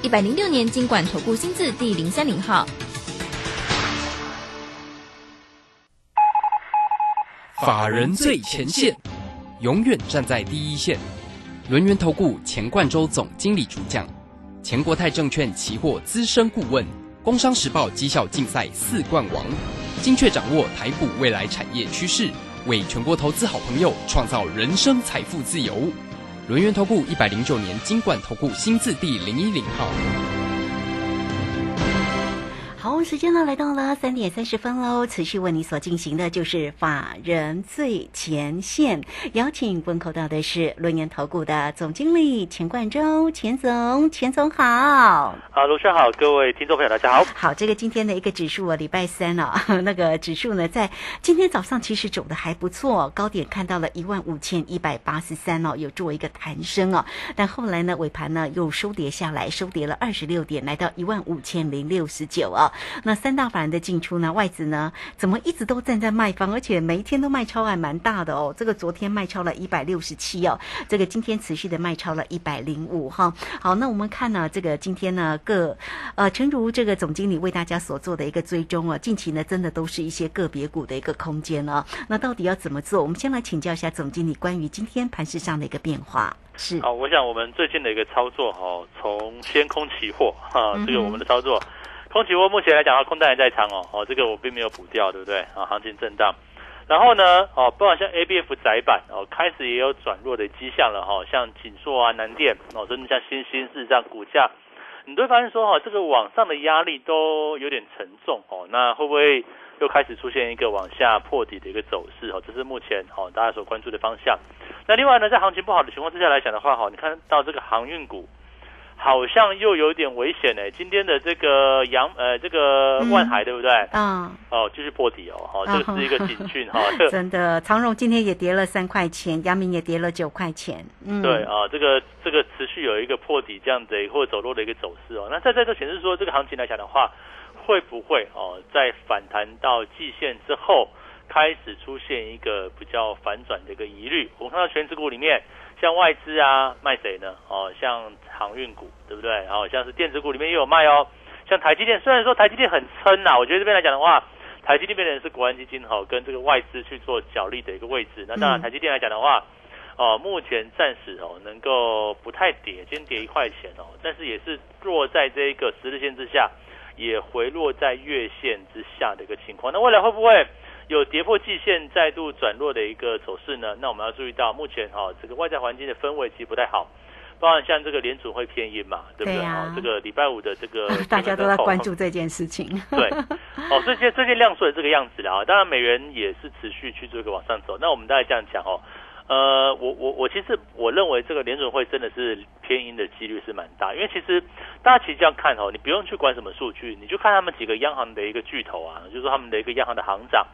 一百零六年经管投顾新字第零三零号。法人最前线，永远站在第一线。轮源投顾钱冠洲总经理主讲，前国泰证券期货资深顾问，工商时报绩效竞赛四冠王，精确掌握台股未来产业趋势，为全国投资好朋友创造人生财富自由。轮源投顾一百零九年金管投顾新字第零一零号。好，时间呢来到了三点三十分喽。持续为你所进行的就是法人最前线，邀请问候到的是轮研投顾的总经理钱冠洲，钱总，钱总好。啊，卢轩好，各位听众朋友大家好。好，这个今天的一个指数啊，礼拜三啊，那个指数呢，在今天早上其实走的还不错，高点看到了一万五千一百八十三哦，有做一个弹升哦，但后来呢，尾盘呢又收跌下来，收跌了二十六点，来到一万五千零六十九哦。那三大法人的进出呢？外资呢？怎么一直都站在卖方，而且每一天都卖超还蛮大的哦。这个昨天卖超了一百六十七哦，这个今天持续的卖超了一百零五哈。好，那我们看呢，这个今天呢各呃，诚如这个总经理为大家所做的一个追踪啊，近期呢真的都是一些个别股的一个空间哦。那到底要怎么做？我们先来请教一下总经理关于今天盘市上的一个变化。是好，我想我们最近的一个操作哈，从先空期货哈，这个我们的操作。空期货目前来讲的话，空单还在仓哦，哦，这个我并没有补掉，对不对？啊，行情震荡，然后呢，哦，不管像 A B F 窄板哦，开始也有转弱的迹象了哈，像锦硕啊、南电哦，甚至像新兴市场股价，你都会发现说哈，这个往上的压力都有点沉重哦，那会不会又开始出现一个往下破底的一个走势哦？这是目前哦大家所关注的方向。那另外呢，在行情不好的情况之下来讲的话哈，你看到这个航运股。好像又有点危险呢。今天的这个阳呃，这个万海对不对？嗯。哦，继续破底哦，哈，这个是一个警讯哈。真的，长荣今天也跌了三块钱，阳明也跌了九块钱。嗯。对啊，这个这个持续有一个破底这样子或者走弱的一个走势哦。那在在这显示说，这个行情来讲的话，会不会哦，在反弹到季线之后，开始出现一个比较反转的一个疑虑？我们看到全指股里面。像外资啊，卖谁呢？哦，像航运股，对不对？好像是电子股里面也有卖哦。像台积电，虽然说台积电很撑呐，我觉得这边来讲的话，台积电边的是国安基金哈，跟这个外资去做角力的一个位置。那当然，台积电来讲的话，哦，目前暂时哦能够不太跌，今天跌一块钱哦，但是也是落在这一个十日线之下，也回落在月线之下的一个情况。那未来会不会？有跌破季线再度转弱的一个走势呢，那我们要注意到目前哈这个外在环境的氛围其实不太好，包含像这个联储会偏阴嘛，对不对？啊，这个礼拜五的这个 大家都在关注这件事情。对，哦，这些这些量缩的这个样子了啊，当然美元也是持续去做一个往上走。那我们大概这样讲哦，呃，我我我其实我认为这个联储会真的是偏阴的几率是蛮大，因为其实大家其实这样看哦，你不用去管什么数据，你就看他们几个央行的一个巨头啊，就是说他们的一个央行的行长。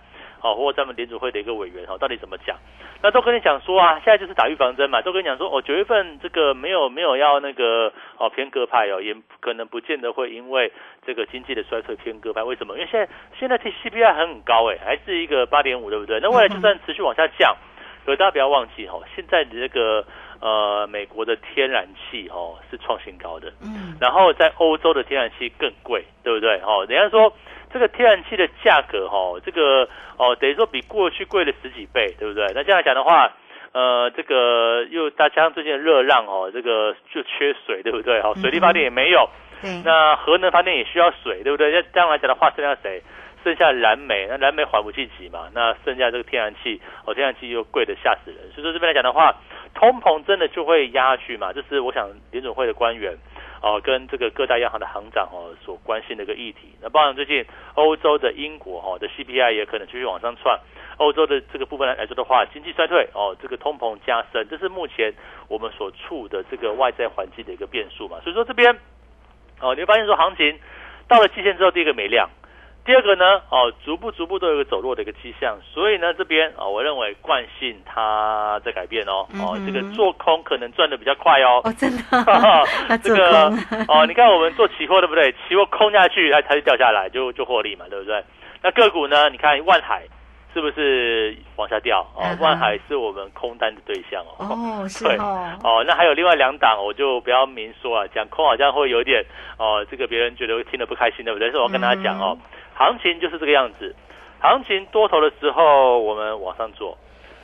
哦，或者咱们联储会的一个委员哦，到底怎么讲？那都跟你讲说啊，现在就是打预防针嘛，都跟你讲说哦，九月份这个没有没有要那个哦偏鸽派哦，也可能不见得会因为这个经济的衰退偏鸽派。为什么？因为现在现在 T C P I 很高哎，还是一个八点五，对不对？那未来就算持续往下降，所以大家不要忘记哦，现在的这个呃美国的天然气哦是创新高的，嗯，然后在欧洲的天然气更贵，对不对？哦，人家说。这个天然气的价格哈，这个哦，等于说比过去贵了十几倍，对不对？那这样来讲的话，呃，这个又再加上最近的热浪哦，这个就缺水，对不对？好，水力发电也没有，嗯。那核能发电也需要水，对不对？那这样来讲的话，剩下谁？剩下燃煤，那燃煤缓不济急嘛？那剩下这个天然气，哦，天然气又贵的吓死人。所以说这边来讲的话，通膨真的就会压下去嘛？这是我想联总会的官员。哦，跟这个各大央行的行长哦所关心的一个议题。那包含最近欧洲的英国哈的 CPI 也可能继续往上窜，欧洲的这个部分来说的话，经济衰退哦，这个通膨加深，这是目前我们所处的这个外在环境的一个变数嘛。所以说这边哦，你会发现说行情到了季线之后，第一个没量。第二个呢，哦，逐步逐步都有个走弱的一个迹象，所以呢，这边啊，我认为惯性它在改变哦，哦，这个做空可能赚的比较快哦，哦，真的，这个哦，你看我们做期货对不对？期货空下去，它它就掉下来，就就获利嘛，对不对？那个股呢？你看万海是不是往下掉？哦万海是我们空单的对象哦。哦，是对哦，哦，那还有另外两档，我就不要明说啊，讲空好像会有点哦，这个别人觉得会听得不开心，对不对？所以我跟大家讲哦，行情就是这个样子，行情多头的时候我们往上做，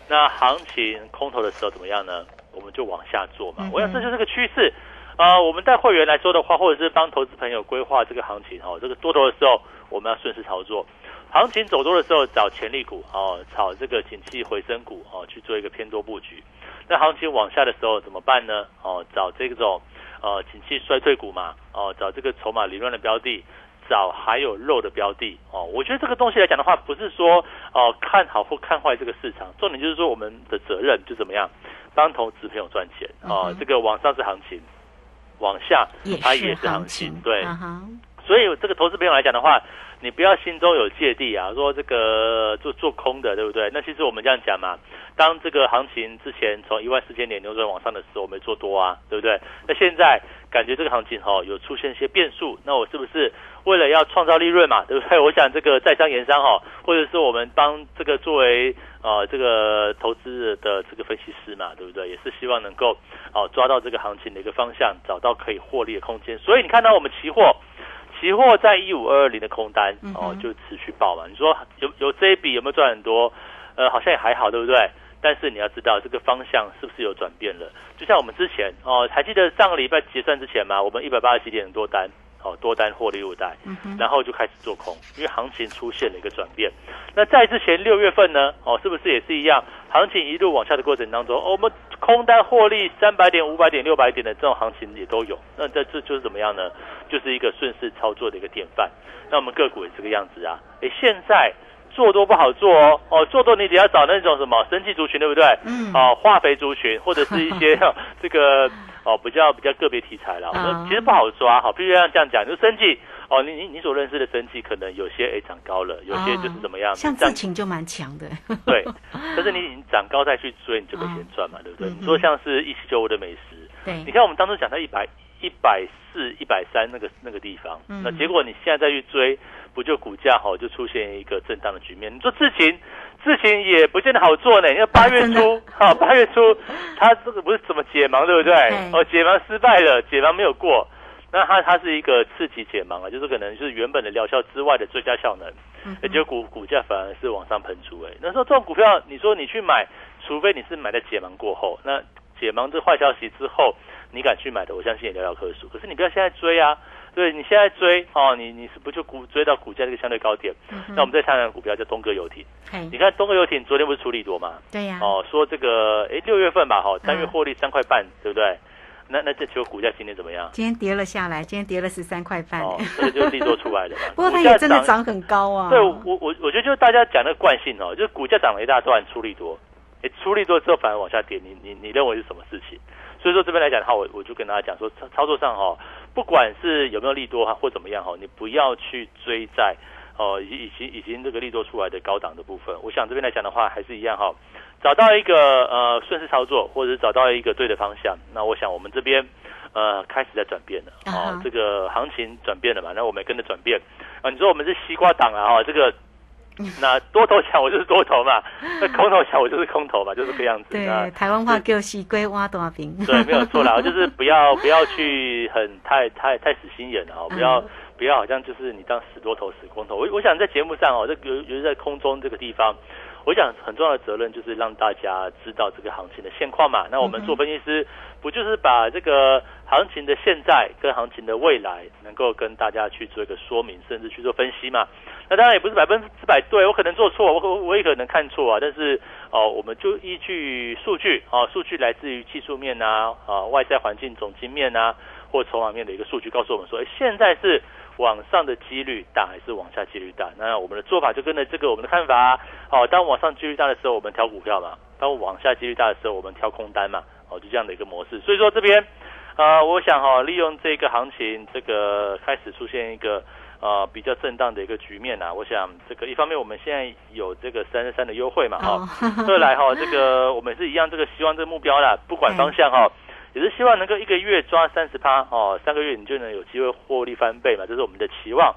那行情空头的时候怎么样呢？我们就往下做嘛。我想这就是个趋势。呃，我们带会员来说的话，或者是帮投资朋友规划这个行情哦，这个多头的时候我们要顺势操作，行情走多的时候找潜力股哦，炒这个景气回升股哦，去做一个偏多布局。那行情往下的时候怎么办呢？哦，找这种呃景气衰退股嘛，哦，找这个筹码凌乱的标的，找还有肉的标的哦。我觉得这个东西来讲的话，不是说哦看好或看坏这个市场，重点就是说我们的责任就怎么样帮投资朋友赚钱哦。嗯这个往上是行情，往下它也是行行情情，，对。嗯所以这个投资朋友来讲的话，你不要心中有芥蒂啊，说这个做做空的，对不对？那其实我们这样讲嘛，当这个行情之前从一万四千点扭转往上的时候，我们做多啊，对不对？那现在感觉这个行情哈、有出现一些变数，那我是不是为了要创造利润嘛，对不对？我想这个在商言商哈、或者是我们帮这个作为呃这个投资的这个分析师嘛，对不对？也是希望能够哦、抓到这个行情的一个方向，找到可以获利的空间。所以你看到我们期货。期货在一五二二零的空单哦，就持续爆嘛。你说有有这一笔有没有赚很多？呃，好像也还好，对不对？但是你要知道这个方向是不是有转变了？就像我们之前哦，还记得上个礼拜结算之前嘛，我们一百八十几点的多单哦，多单获利入袋，嗯然后就开始做空，因为行情出现了一个转变。那在之前六月份呢，哦，是不是也是一样？行情一路往下的过程当中，哦、我们空单获利三百点、五百点、六百点的这种行情也都有。那这这就是怎么样呢？就是一个顺势操作的一个典范。那我们个股也这个样子啊。诶，现在做多不好做哦，哦，做多你得要找那种什么生气族群，对不对？嗯哦，化肥族群或者是一些 这个哦比较比较个别题材啦，我嗯们其实不好抓哈。必须要这样讲，就生技哦，你你你所认识的生技可能有些诶涨高了，有些就是怎么样，哦像涨自情就蛮强的，对，但是你你涨高再去追，你就没钱赚嘛，对不对？嗯你说像是一七九五的美食，对。你，看我们当初讲到一百一百四、一百三那个那个地方，嗯。那结果你现在再去追，不就股价哈就出现一个震荡的局面？你说事情事情也不见得好做呢，因为八月初哈 八月初他这个不是怎么解盲，对不对对？哦，解盲失败了，解盲没有过。那它它是一个刺激解盲啊，就是可能就是原本的疗效之外的最佳效能，嗯也就股股价反而是往上喷出、哎，那时候这种股票，你说你去买，除非你是买在解盲过后，那解盲这坏消息之后，你敢去买的，我相信也寥寥可数。可是你不要现在追啊，对你现在追哦，你你是不就股追到股价这个相对高点？嗯那我们再看看股票叫东哥游艇，你看东哥游艇昨天不是出利多吗？对呀，哦，说这个哎六月份吧，哈、三月嗯获利三块半，对不对？那那这球股价今天怎么样？今天跌了下来，今天跌了十三块半，哦，这个就是利多出来的嘛。不过它股价也真的涨很高啊，对我我我觉得就是大家讲那个惯性哦，就是股价涨了一大段，出力多，哎，出力多之后反而往下跌，你你你认为是什么事情？所以说这边来讲的话，我我就跟大家讲说，操操作上哈、不管是有没有利多哈或怎么样哈、你不要去追在哦已经已经已经这个利多出来的高档的部分。我想这边来讲的话，还是一样哈、找到一个呃顺势操作，或者是找到一个对的方向。那我想我们这边呃开始在转变了啊这个行情转变了嘛，那我们也跟着转变啊。你说我们是西瓜党啊哈、这个。那多头强我就是多头嘛，那空头强我就是空头嘛，就是这个样子。那对，台湾话叫西龟挖大饼，对，没有错啦，就是不要不要去很太太太死心眼了哦，不要、嗯不要好像就是你当死多头死空头。我我想在节目上哦，这尤尤其在空中这个地方，我想很重要的责任就是让大家知道这个行情的现况嘛。那我们做分析师，不就是把这个行情的现在跟行情的未来，能够跟大家去做一个说明，甚至去做分析嘛？那当然也不是百分之百对，我可能做错，我我也可能看错啊。但是哦，我们就依据数据啊，数据来自于技术面啊，啊外在环境总经面啊，或筹码面的一个数据，告诉我们说，哎，现在是往上的几率大还是往下几率大？那我们的做法就跟着这个我们的看法啊。哦，当往上几率大的时候，我们挑股票嘛；当往下几率大的时候，我们挑空单嘛。哦，就这样的一个模式。所以说这边，呃，我想哈、利用这个行情，这个开始出现一个呃比较震荡的一个局面啊。我想这个一方面我们现在有这个三十三的优惠嘛，哈、哦二来哈、这个我们是一样，这个希望这个目标啦，不管方向哈、也是希望能够一个月抓三十趴哦，三个月你就能有机会获利翻倍嘛，这是我们的期望。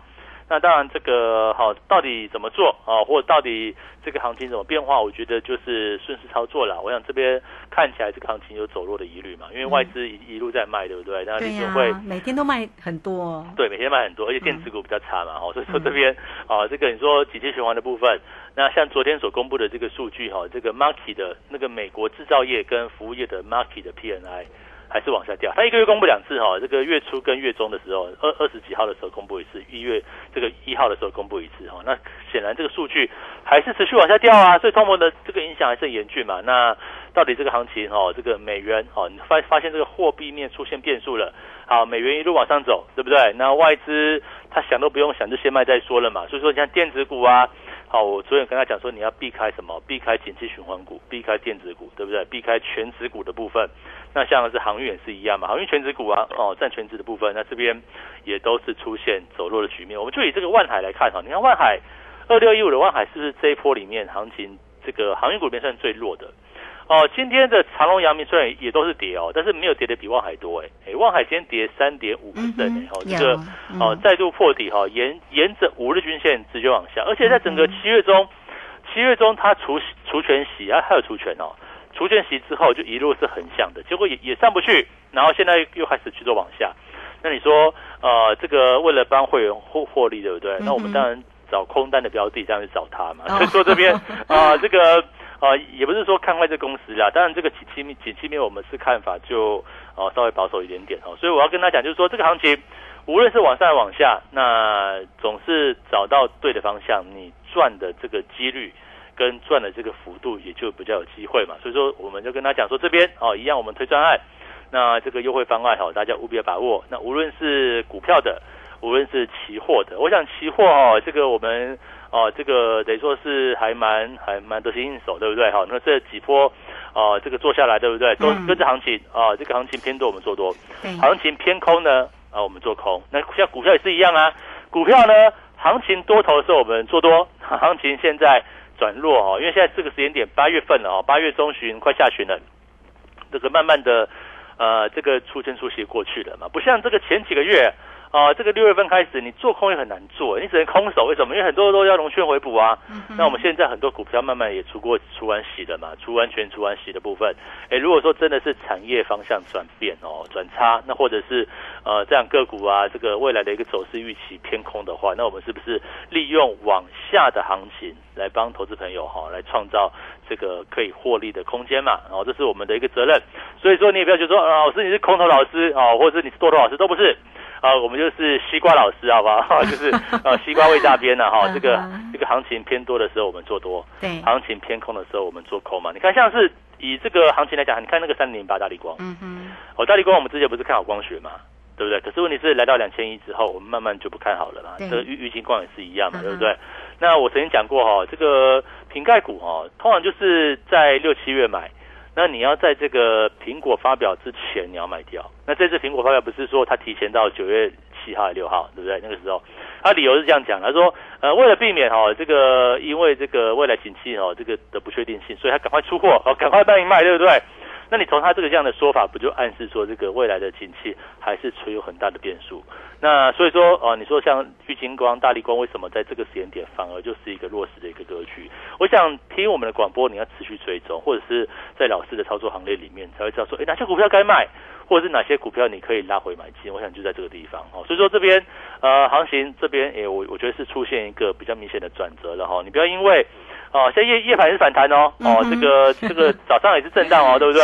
那当然这个好到底怎么做啊，或者到底这个行情怎么变化，我觉得就是顺势操作了。我想这边看起来这个行情有走弱的疑虑嘛，因为外资一一路在卖，对不对？那联准会每天都卖很多，对，每天卖很多，而且电子股比较差嘛，哦，所以说这边啊，这个你说几期循环的部分，那像昨天所公布的这个数据哈，这个 market 的那个美国制造业跟服务业的 market 的 PNI。还是往下掉，它一个月公布两次哈，这个月初跟月中的时候，二二十几号的时候公布一次，一月这个一号的时候公布一次哈，那显然这个数据还是持续往下掉啊，所以通膨的这个影响还是很严峻嘛。那到底这个行情哈，这个美元哦，你发发现这个货币面出现变数了，好，美元一路往上走，对不对？那外资他想都不用想就先卖再说了嘛，所以说你像电子股啊。好，我昨天跟他讲说，你要避开什么？避开景气循环股，避开电子股，对不对？避开全值股的部分。那像是航运也是一样嘛，航运全值股啊，哦，占全值的部分，那这边也都是出现走弱的局面。我们就以这个万海来看哈，你看万海二六一五的万海是不是这一波里面行情这个航运股里面算最弱的？哦，今天的长隆、阳明虽然也都是跌哦，但是没有跌的比万海多哎。哎，万海今天跌三点五 percent 哎，哦，这个哦再度破底哈，沿沿着五日均线直接往下，而且在整个七月中，七月中它除除权息啊，还有除权哦，除权息之后就一路是横向的，结果也也上不去，然后现在又开始去做往下。那你说呃，这个为了帮会员获获利，对不对？那我们当然找空单的标的，这样去找他嘛。所以说这边 啊，这个。啊，也不是说看坏这公司啦，当然这个景气面景气面我们是看法就呃稍微保守一点点哦，所以我要跟他讲，就是说这个行情无论是往上往下，那总是找到对的方向，你赚的这个几率跟赚的这个幅度也就比较有机会嘛。所以说我们就跟他讲说这边哦一样，我们推专案，那这个优惠方案哈，大家务必要把握。那无论是股票的，无论是期货的，我想期货哦这个我们。哦，这个等于说是还蛮还蛮得心应手，对不对？哈，那这几波，哦，这个做下来，对不对？都跟着行情啊，这个行情偏多，我们做多；行情偏空呢，啊，我们做空。那像股票也是一样啊，股票呢，行情多头的时候我们做多，行情现在转弱哦，因为现在这个时间点八月份了哦，八月中旬快下旬了，这个慢慢的，呃，这个出现出息过去了嘛，不像这个前几个月。啊，这个六月份开始，你做空也很难做，你只能空手。为什么？因为很多都要融券回补啊。那我们现在很多股票慢慢也出过出完洗的嘛，出完全出完洗的部分。哎，如果说真的是产业方向转变哦，转差，那或者是呃这样个股啊，这个未来的一个走势预期偏空的话，那我们是不是利用往下的行情来帮投资朋友哈，来创造这个可以获利的空间嘛？然后这是我们的一个责任。所以说你也不要觉得说，老师你是空头老师啊，或者是你是多头老师，都不是。啊，我们就是西瓜老师，好不好？就是呃，西瓜味大边呢，哈，这个这个行情偏多的时候我们做多，对，行情偏空的时候我们做空嘛。你看，像是以这个行情来讲，你看那个三零八大力光，嗯哼，哦，大力光我们之前不是看好光学嘛，对不对？可是问题是来到两千一之后，我们慢慢就不看好了嘛。这个玉玉金光也是一样嘛，对不对？那我曾经讲过哈，这个瓶盖股哈，通常就是在六七月买。那你要在这个苹果发表之前你要卖掉。那这次苹果发表不是说它提前到九月七号、六号，对不对？那个时候，他理由是这样讲，他说，呃，为了避免哈这个因为这个未来景气哦这个的不确定性，所以他赶快出货，哦，赶快卖一卖，对不对？那你从他这个这样的说法，不就暗示说这个未来的景气还是存有很大的变数？那所以说，哦，你说像玉金光、大力光，为什么在这个时间点反而就是一个弱势的一个格局？我想听我们的广播，你要持续追踪，或者是在老师的操作行列里面才会知道说，哎，哪些股票该卖，或者是哪些股票你可以拉回买进。我想就在这个地方，哦，所以说这边呃，行情这边，哎，我我觉得是出现一个比较明显的转折了哈。你不要因为哦，现在夜夜盘是反弹哦，哦，这个这个 早上也是震荡哦，对不对？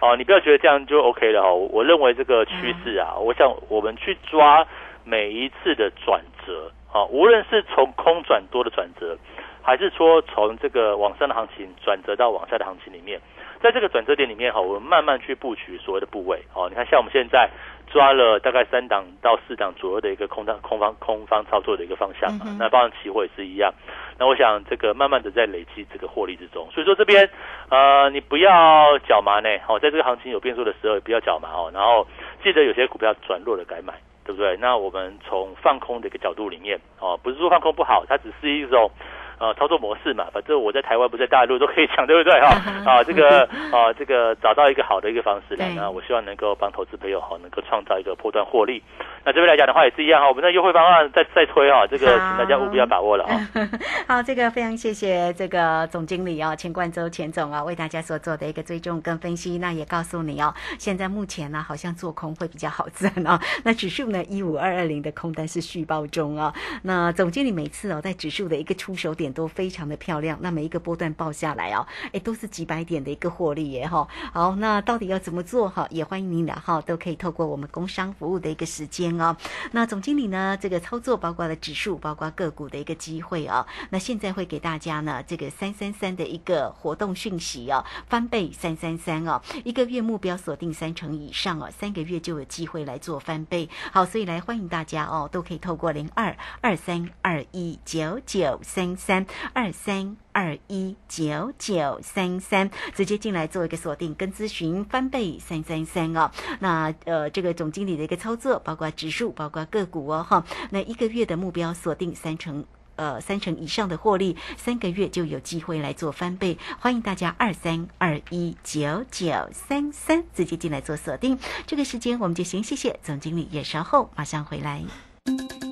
哦，你不要觉得这样就 OK 了哈。我认为这个趋势啊，我想我们去抓每一次的转折啊，无论是从空转多的转折，还是说从这个往上的行情转折到往下的行情里面，在这个转折点里面哈，我们慢慢去布局所谓的部位哦。你看，像我们现在。抓了大概三档到四档左右的一个空单空方空方操作的一个方向嘛，那包含期货也是一样。那我想这个慢慢的在累积这个获利之中，所以说这边呃你不要脚麻呢，哦，在这个行情有变数的时候不要脚麻哦，然后记得有些股票转弱了改买，对不对？那我们从放空的一个角度里面哦，不是说放空不好，它只是一种呃操作模式嘛，反正我在台湾不在大陆都可以讲，对不对哈？啊，这个 啊这个找到一个好的一个方式来，那我希望能够帮投资朋友哈能够创造一个破断获利。那这边来讲的话也是一样哈，我们的优惠方案再再推哈，这个请大家务必要把握了啊。好，这个非常谢谢这个总经理哦，钱冠周钱总啊，为大家所做的一个追踪跟分析，那也告诉你哦，现在目前呢好像做空会比较好赚哦。那指数呢一五二二零的空单是续报中啊。那总经理每次哦在指数的一个出手点点都非常的漂亮，那每一个波段报下来哦，哎都是几百点的一个获利耶哈。好，那到底要怎么做哈？也欢迎您的号都可以透过我们工商服务的一个时间哦。那总经理呢这个操作包括了指数，包括个股的一个机会哦。那现在会给大家呢这个三三三的一个活动讯息哦，翻倍三三三哦，一个月目标锁定三成以上哦，三个月就有机会来做翻倍。好，所以来欢迎大家哦，都可以透过零二二三二一九九三三二三二一九九三三直接进来做一个锁定跟咨询翻倍三三三哦。那呃这个总经理的一个操作，包括指数，包括个股哦哈，那一个月的目标锁定三成。呃，三成以上的获利，三个月就有机会来做翻倍。欢迎大家二三二一九九三三直接进来做锁定。这个时间我们就先谢谢总经理，也稍后马上回来。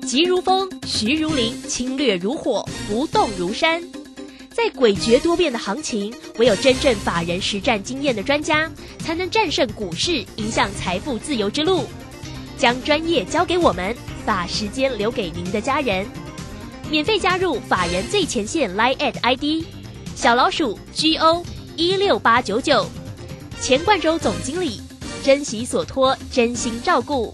急如风，徐如林，侵略如火，不动如山。在诡谲多变的行情，唯有真正法人实战经验的专家，才能战胜股市，迎向财富自由之路。将专业交给我们，把时间留给您的家人。免费加入法人最前线 Line at ID 小老鼠 GO 一六八九九，钱冠洲总经理，珍惜所托，真心照顾。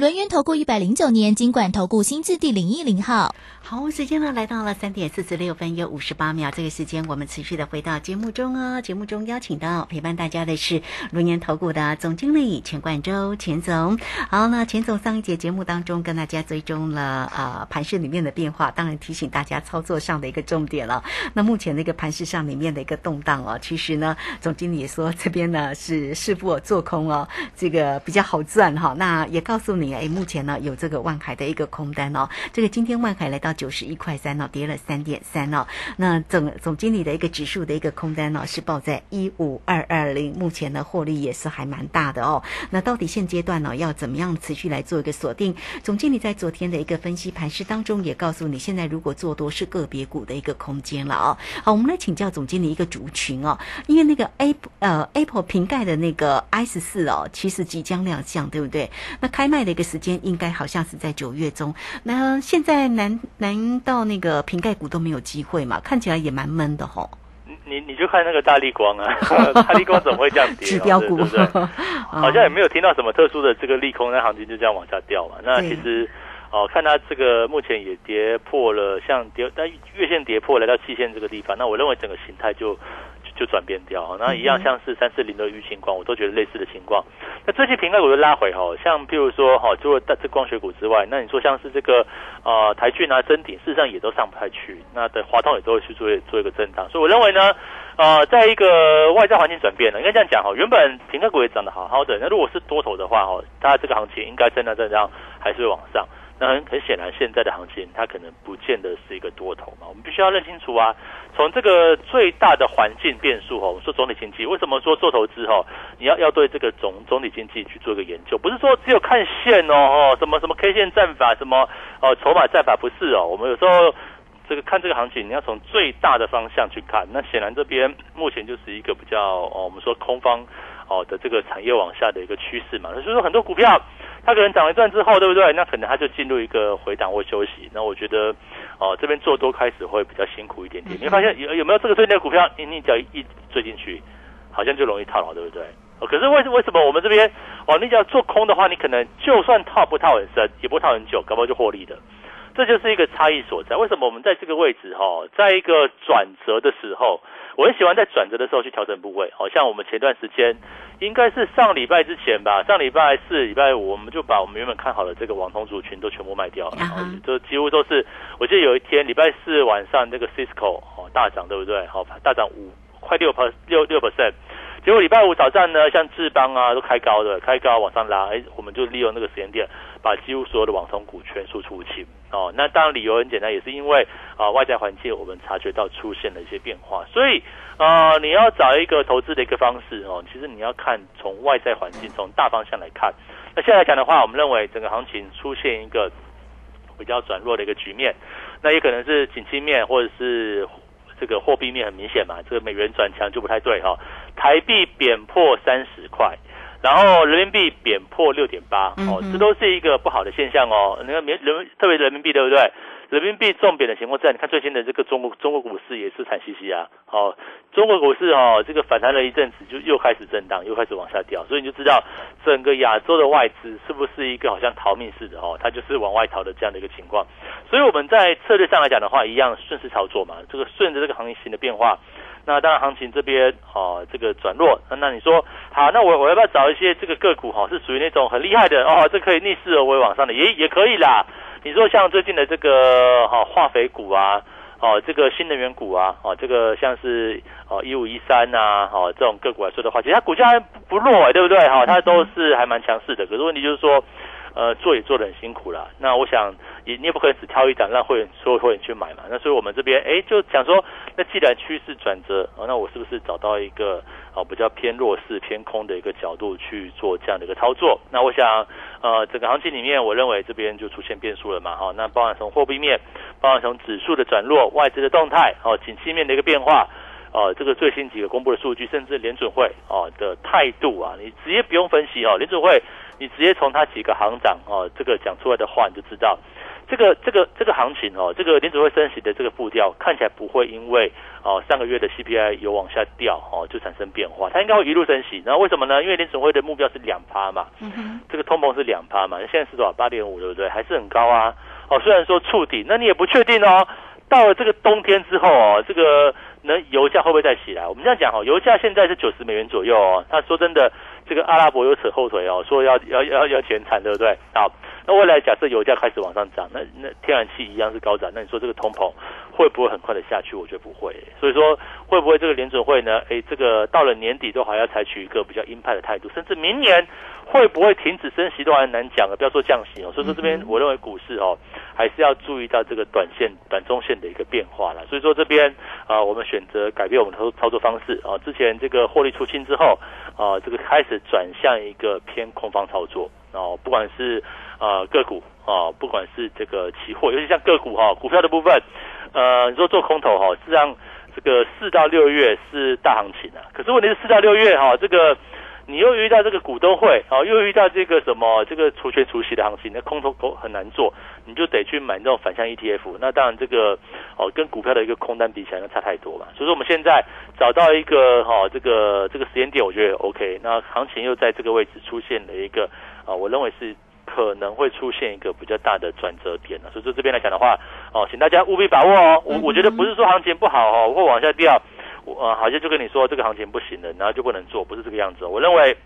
轮源投顾一百零九年金管投顾新字第零一零号。好，时间呢来到了三点四十六分又五十八秒，这个时间我们持续的回到节目中哦。节目中邀请到陪伴大家的是轮源投顾的总经理钱冠周钱总。好，那钱总上一节节目当中跟大家追踪了呃盘市里面的变化，当然提醒大家操作上的一个重点了。那目前那个盘市上里面的一个动荡哦，其实呢总经理也说这边呢是师傅做空哦，这个比较好赚哈。那也告诉你，哎，目前呢有这个万海的一个空单哦，这个今天万海来到。九十一块三哦，跌了三点三哦。那总总经理的一个指数的一个空单呢，是报在一五二二零，目前呢获利也是还蛮大的哦。那到底现阶段呢，要怎么样持续来做一个锁定？总经理在昨天的一个分析盘势当中也告诉你，现在如果做多是个别股的一个空间了哦。好，我们来请教总经理一个族群哦，因为那个 Apple 呃 Apple 瓶盖的那个 i 十四哦，其实即将亮相，对不对？那开卖的一个时间应该好像是在九月中。那现在难难。难道那个瓶盖股都没有机会嘛？看起来也蛮闷的吼。你你就看那个大力光啊，大力光怎么会这样跌？指标股，好像也没有听到什么特殊的这个利空，那行情就这样往下掉嘛。那其实哦，看它这个目前也跌破了，像跌但月线跌破来到期线这个地方，那我认为整个形态就。就转变掉，那一样像是三四零的玉清光，我都觉得类似的情况。那最近瓶盖股就拉回哈，像譬如说哈，除了这光学股之外，那你说像是这个呃台骏啊、真鼎，事实上也都上不太去。那的华通也都会去做做一个震荡，所以我认为呢，呃，在一个外在环境转变了，应该这样讲哈，原本平盖股也涨得好好的，那如果是多头的话哈，它这个行情应该震荡震荡还是会往上。那很很显然，现在的行情它可能不见得是一个多头嘛，我们必须要认清楚啊。从这个最大的环境变数哦，我们说总体经济，为什么说做投资哦，你要要对这个总总体经济去做一个研究，不是说只有看线哦哦，什么什么 K 线战法，什么哦筹码战法，不是哦。我们有时候这个看这个行情，你要从最大的方向去看。那显然这边目前就是一个比较哦，我们说空方。哦的这个产业往下的一个趋势嘛。所以说很多股票它可能涨一段之后，对不对？那可能它就进入一个回档或休息。那我觉得哦这边做多开始会比较辛苦一点点。你会发现有有没有这个最近的股票，你你只要一追进去，好像就容易套牢，对不对？哦，可是为为什么我们这边哦，你只要做空的话，你可能就算套不套很深，也不套很久，搞不好就获利的。这就是一个差异所在。为什么我们在这个位置哈，在一个转折的时候，我很喜欢在转折的时候去调整部位。好像我们前段时间应该是上礼拜之前吧，上礼拜四、礼拜五，我们就把我们原本看好的这个网通族群都全部卖掉了，就几乎都是。我记得有一天礼拜四晚上，这个 Cisco 哦大涨，对不对？好，大涨五快六 per 六六 percent。结果礼拜五早上呢，像智邦啊都开高的，开高往上拉，哎，我们就利用那个时间点，把几乎所有的网通股全数出清哦。那当然理由很简单，也是因为啊外在环境我们察觉到出现了一些变化，所以啊你要找一个投资的一个方式哦，其实你要看从外在环境从大方向来看。那现在来讲的话，我们认为整个行情出现一个比较转弱的一个局面，那也可能是景气面或者是。这个货币面很明显嘛，这个美元转强就不太对哈。台币贬破三十块，然后人民币贬破六点八，哦，这都是一个不好的现象哦。你看，人人特别人民币对不对？人民币重贬的情况下，你看最新的这个中国中国股市也是惨兮兮啊。好，中国股市哦，这个反弹了一阵子，就又开始震荡，又开始往下掉，所以你就知道整个亚洲的外资是不是一个好像逃命似的哦，它就是往外逃的这样的一个情况。所以我们在策略上来讲的话，一样顺势操作嘛，这个顺着这个行情的变化。那当然行情这边哦，这个转弱，那你说好，那我我要不要找一些这个个股哈，是属于那种很厉害的哦，这可以逆势而为往上的，也也可以啦。你说像最近的这个哈化肥股啊，哦这个新能源股啊，哦这个像是哦一五一三呐，哦这种个股来说的话，其实它股价不不弱哎，对不对？哈，它都是还蛮强势的。可是问题就是说，呃，做也做得很辛苦了。那我想。你你也不可能只挑一档让会员所有会员去买嘛？那所以我们这边哎就想说，那既然趋势转折，那我是不是找到一个哦比较偏弱势偏空的一个角度去做这样的一个操作？那我想呃整个行情里面，我认为这边就出现变数了嘛？哈，那包含从货币面，包含从指数的转弱、外资的动态、哦景气面的一个变化，哦这个最新几个公布的数据，甚至联准会哦的态度啊，你直接不用分析哦，联准会你直接从他几个行长哦这个讲出来的话，你就知道。这个这个这个行情哦，这个联储会升息的这个步调看起来不会因为哦上个月的 CPI 有往下掉哦就产生变化，它应该会一路升息。然后为什么呢？因为联储会的目标是两趴嘛，这个通膨是两趴嘛，现在是多少？八点五对不对？还是很高啊。哦，虽然说触底，那你也不确定哦。到了这个冬天之后哦，这个能油价会不会再起来？我们这样讲哦，油价现在是九十美元左右哦。他说真的，这个阿拉伯又扯后腿哦，说要要要要减产，对不对？好。那未来假设油价开始往上涨，那那天然气一样是高涨，那你说这个通膨会不会很快的下去？我觉得不会。所以说会不会这个联准会呢？哎，这个到了年底都还要采取一个比较鹰派的态度，甚至明年会不会停止升息都还难讲了，不要说降息哦。所以说这边我认为股市哦还是要注意到这个短线、短中线的一个变化了。所以说这边啊，我们选择改变我们的操操作方式啊，之前这个获利出清之后啊，这个开始转向一个偏空方操作哦，不管是。呃，个股啊，不管是这个期货，尤其像个股哈，股票的部分，呃，你说做空头哈，实际上这个四到六月是大行情啊。可是问题是四到六月哈，这个你又遇到这个股东会啊，又遇到这个什么这个除权除息的行情，那空头股很难做，你就得去买那种反向 ETF。那当然这个哦，跟股票的一个空单比起来，那差太多嘛。所以说我们现在找到一个哈，这个这个时间点，我觉得 OK。那行情又在这个位置出现了一个啊，我认为是。可能会出现一个比较大的转折点了所以说这边来讲的话，哦，请大家务必把握哦。我我觉得不是说行情不好哦，会往下掉，我好像就跟你说这个行情不行了，然后就不能做，不是这个样子。我认为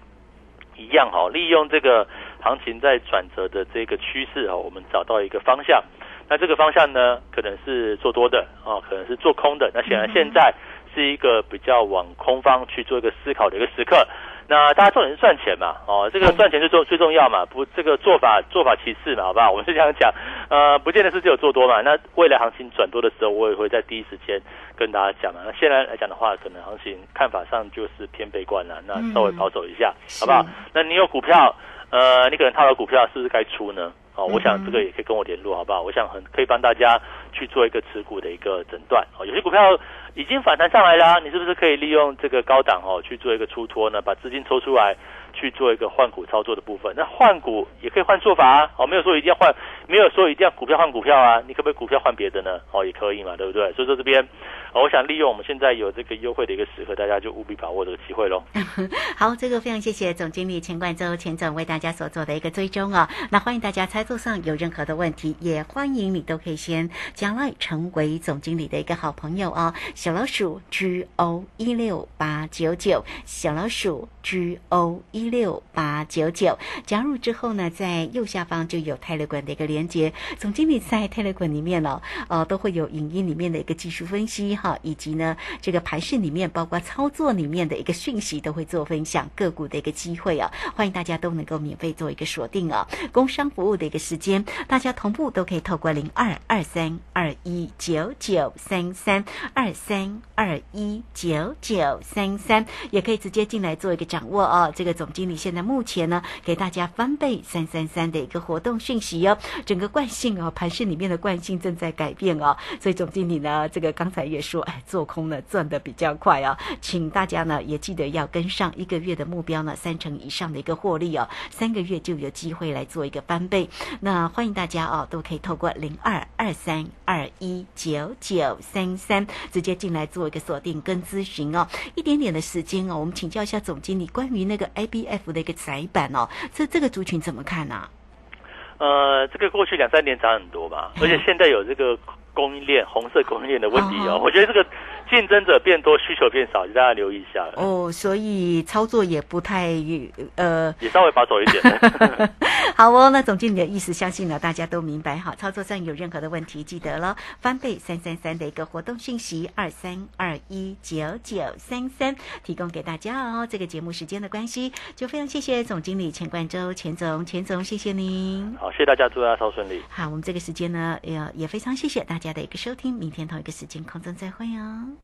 一样哈，利用这个行情在转折的这个趋势哦，我们找到一个方向。那这个方向呢，可能是做多的哦，可能是做空的。那显然现在是一个比较往空方去做一个思考的一个时刻。那大家重点是赚钱嘛，哦，这个赚钱最重最重要嘛，不，这个做法做法其次嘛，好不好？我们是这样讲，呃，不见得是只有做多嘛。那未来行情转多的时候，我也会在第一时间跟大家讲嘛。那现在来讲的话，可能行情看法上就是偏悲观了，那稍微保守一下，好不好？那你有股票，呃，你可能套了股票，是不是该出呢？哦，我想这个也可以跟我联络，好不好？我想很可以帮大家去做一个持股的一个诊断哦。有些股票已经反弹上来了，你是不是可以利用这个高档哦去做一个出脱呢？把资金抽出来去做一个换股操作的部分。那换股也可以换做法啊，哦，没有说一定要换，没有说一定要股票换股票啊，你可不可以股票换别的呢？哦，也可以嘛，对不对？所以说这边，哦我想利用我们现在有这个优惠的一个时刻，大家就务必把握这个机会喽。好，这个非常谢谢总经理钱冠周钱总为大家所做的一个追踪啊。那欢迎大家操作上有任何的问题，也欢迎你都可以先加来成为总经理的一个好朋友啊。小老鼠 G O 一六八九九，小老鼠 G O 一六八九九，加入之后呢，在右下方就有泰勒管的一个连接。总经理在泰勒管里面哦，呃，都会有影音里面的一个技术分析哈，以及呢这个盘市里面包括操作里面的一个讯息都会做分享，个股的一个机会啊，欢迎大家都能够免费做一个锁定啊。工商服务的一个时间，大家同步都可以透过零二二三二一九九三三二三二一九九三三，也可以直接进来做一个掌握哦。这个总经理现在目前呢，给大家翻倍三三三的一个活动讯息哦，整个惯性哦，盘市里面的惯性正在改变哦，所以总经理呢，这个刚才也说，哎，做空呢赚的比较快哦，请大家呢也记得要跟上一个月的目标呢，三成以上的一个获利哦，三个月就有机会来做一个翻倍。那欢迎大家哦，都可以透过零二二三二一九九三三直接进来做一个锁定跟咨询哦。一点点的时间哦，我们请教一下总经理关于那个 ABF 的一个窄板哦，这这个族群怎么看呢、呃，这个过去两三年涨很多吧，而且现在有这个供应链红色供应链的问题哦，哦。我觉得这个竞争者变多，需求变少，大家留意一下了，哦，所以操作也不太呃。也稍微保守一点。好哦，那总经理的意思，相信呢大家都明白哈。操作上有任何的问题，记得了翻倍三三三的一个活动信息二三二一九九三三提供给大家哦。这个节目时间的关系，就非常谢谢总经理钱冠周钱总钱总，谢谢您。好，谢谢大家，祝大家超顺利。好，我们这个时间呢，也也非常谢谢大家的一个收听，明天同一个时间空中再会哦。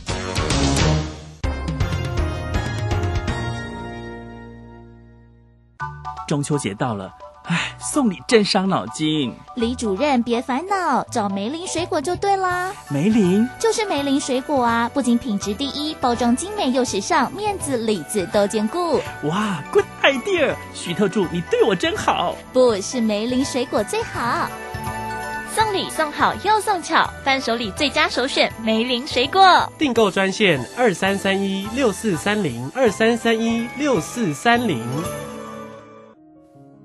中秋节到了，唉，送礼真伤脑筋。李主任别烦恼，找梅林水果就对啦。梅林就是梅林水果啊，不仅品质第一，包装精美又时尚，面子里子都兼顾。哇，good idea！徐特助，你对我真好。不是梅林水果最好。送礼送好又送巧，伴手礼最佳首选梅林水果。订购专线二三三一六四三零二三三一六四三零。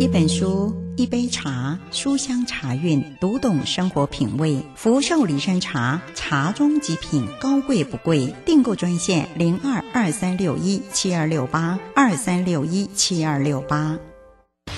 一本书，一杯茶，书香茶韵，读懂生活品味。福寿礼山茶，茶中极品，高贵不贵。订购专线零二二三六一七二六八二三六一七二六八。